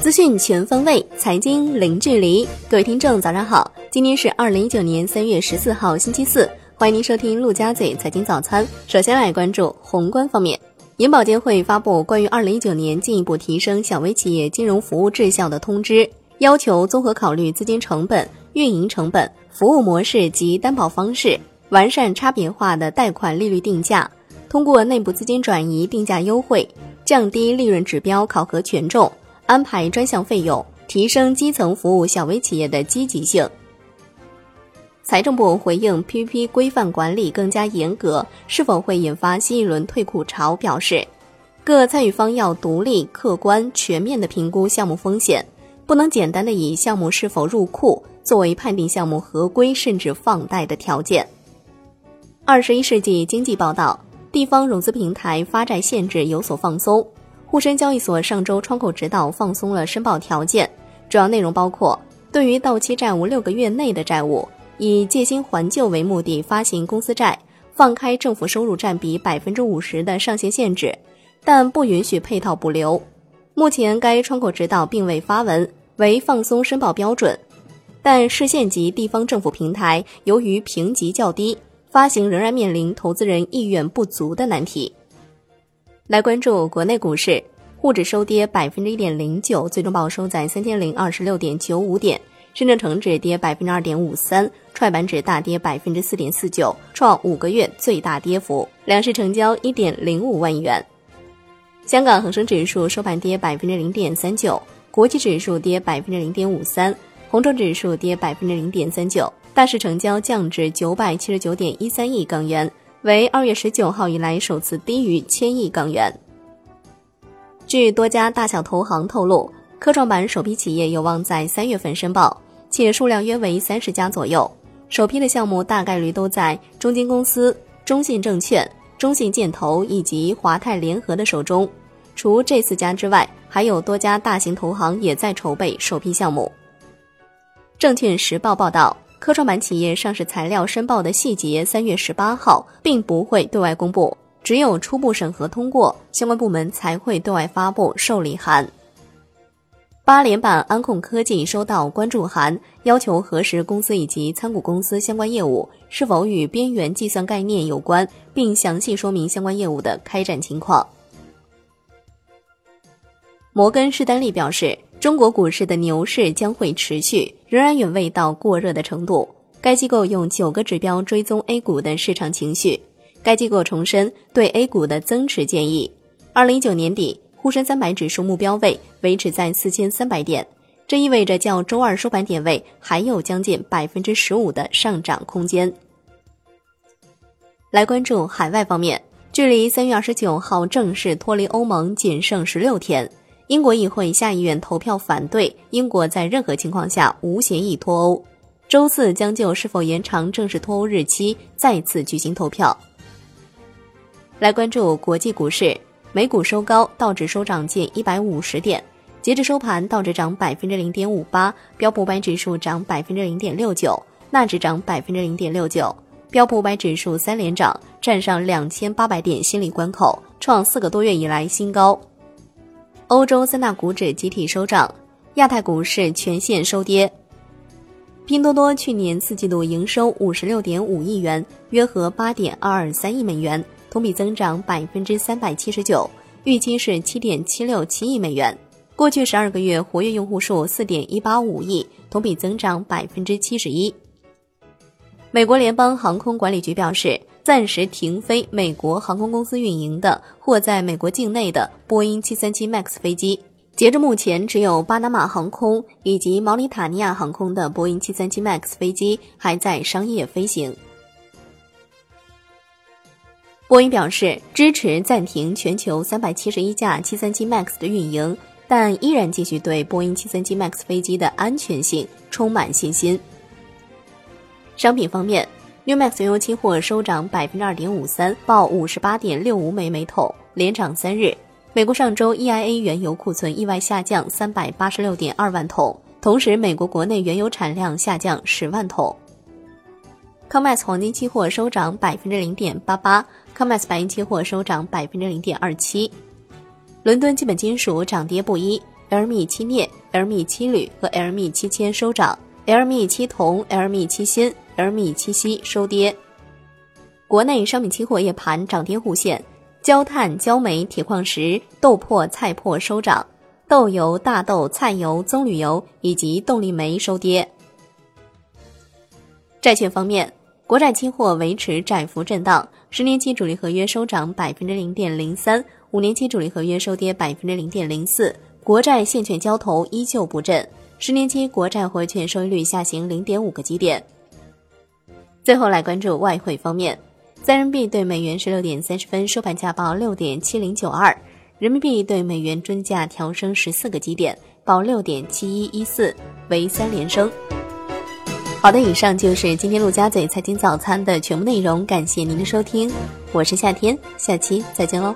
资讯全方位，财经零距离。各位听众，早上好！今天是二零一九年三月十四号，星期四。欢迎您收听陆家嘴财经早餐。首先来关注宏观方面，银保监会发布关于二零一九年进一步提升小微企业金融服务质效的通知，要求综合考虑资金成本、运营成本、服务模式及担保方式，完善差别化的贷款利率定价，通过内部资金转移定价优惠，降低利润指标考核权重。安排专项费用，提升基层服务小微企业的积极性。财政部回应 PPP 规范管理更加严格是否会引发新一轮退库潮，表示，各参与方要独立、客观、全面的评估项目风险，不能简单的以项目是否入库作为判定项目合规甚至放贷的条件。二十一世纪经济报道，地方融资平台发债限制有所放松。沪深交易所上周窗口指导放松了申报条件，主要内容包括：对于到期债务六个月内的债务，以借新还旧为目的发行公司债，放开政府收入占比百分之五十的上限限制，但不允许配套补留。目前该窗口指导并未发文，为放松申报标准，但市县级地方政府平台由于评级较低，发行仍然面临投资人意愿不足的难题。来关注国内股市，沪指收跌百分之一点零九，最终报收在三千零二十六点九五点；深圳成指跌百分之二点五三，创业板指大跌百分之四点四九，创五个月最大跌幅。两市成交一点零五万亿元。香港恒生指数收盘跌百分之零点三九，国际指数跌百分之零点五三，红筹指数跌百分之零点三九，大市成交降至九百七十九点一三亿港元。为二月十九号以来首次低于千亿港元。据多家大小投行透露，科创板首批企业有望在三月份申报，且数量约为三十家左右。首批的项目大概率都在中金公司、中信证券、中信建投以及华泰联合的手中。除这四家之外，还有多家大型投行也在筹备首批项目。证券时报报道。科创板企业上市材料申报的细节，三月十八号并不会对外公布，只有初步审核通过，相关部门才会对外发布受理函。八联版安控科技收到关注函，要求核实公司以及参股公司相关业务是否与边缘计算概念有关，并详细说明相关业务的开展情况。摩根士丹利表示。中国股市的牛市将会持续，仍然远未到过热的程度。该机构用九个指标追踪 A 股的市场情绪。该机构重申对 A 股的增持建议。二零一九年底，沪深三百指数目标位维持在四千三百点，这意味着较周二收盘点位还有将近百分之十五的上涨空间。来关注海外方面，距离三月二十九号正式脱离欧盟仅剩十六天。英国议会下议院投票反对英国在任何情况下无协议脱欧，周四将就是否延长正式脱欧日期再次举行投票。来关注国际股市，美股收高，道指收涨近一百五十点，截至收盘，道指涨百分之零点五八，标普五百指数涨百分之零点六九，纳指涨百分之零点六九，标普五百指数三连涨，站上两千八百点心理关口，创四个多月以来新高。欧洲三大股指集体收涨，亚太股市全线收跌。拼多多去年四季度营收五十六点五亿元，约合八点二二三亿美元，同比增长百分之三百七十九，预期是七点七六七亿美元。过去十二个月活跃用户数四点一八五亿，同比增长百分之七十一。美国联邦航空管理局表示。暂时停飞美国航空公司运营的或在美国境内的波音737 MAX 飞机。截至目前，只有巴拿马航空以及毛里塔尼亚航空的波音737 MAX 飞机还在商业飞行。波音表示支持暂停全球371架737 MAX 的运营，但依然继续对波音737 MAX 飞机的安全性充满信心。商品方面。New Max 原油期货收涨百分之二点五三，报五十八点六五美每桶，连涨三日。美国上周 EIA 原油库存意外下降三百八十六点二万桶，同时美国国内原油产量下降十万桶。COMEX 黄金期货收涨百分之零点八八，COMEX 白银期货收涨百分之零点二七。伦敦基本金属涨跌不一，LME 七镍、LME 七铝和 LME 七铅收涨，LME 七铜、LME 七锌、LME 期锡收跌。国内商品期货夜盘涨跌互现，焦炭、焦煤、铁矿石、豆粕、菜粕收涨，豆油、大豆、菜油、棕榈油以及动力煤收跌。债券方面，国债期货维持窄幅震荡，十年期主力合约收涨百分之零点零三。五年期主力合约收跌百分之零点零四，国债现券交投依旧不振，十年期国债回券收益率下行零点五个基点。最后来关注外汇方面，在人民币对美元十六点三十分收盘价报六点七零九二，人民币对美元均价调升十四个基点，报六点七一一四，为三连升。好的，以上就是今天陆家嘴财经早餐的全部内容，感谢您的收听，我是夏天，下期再见喽。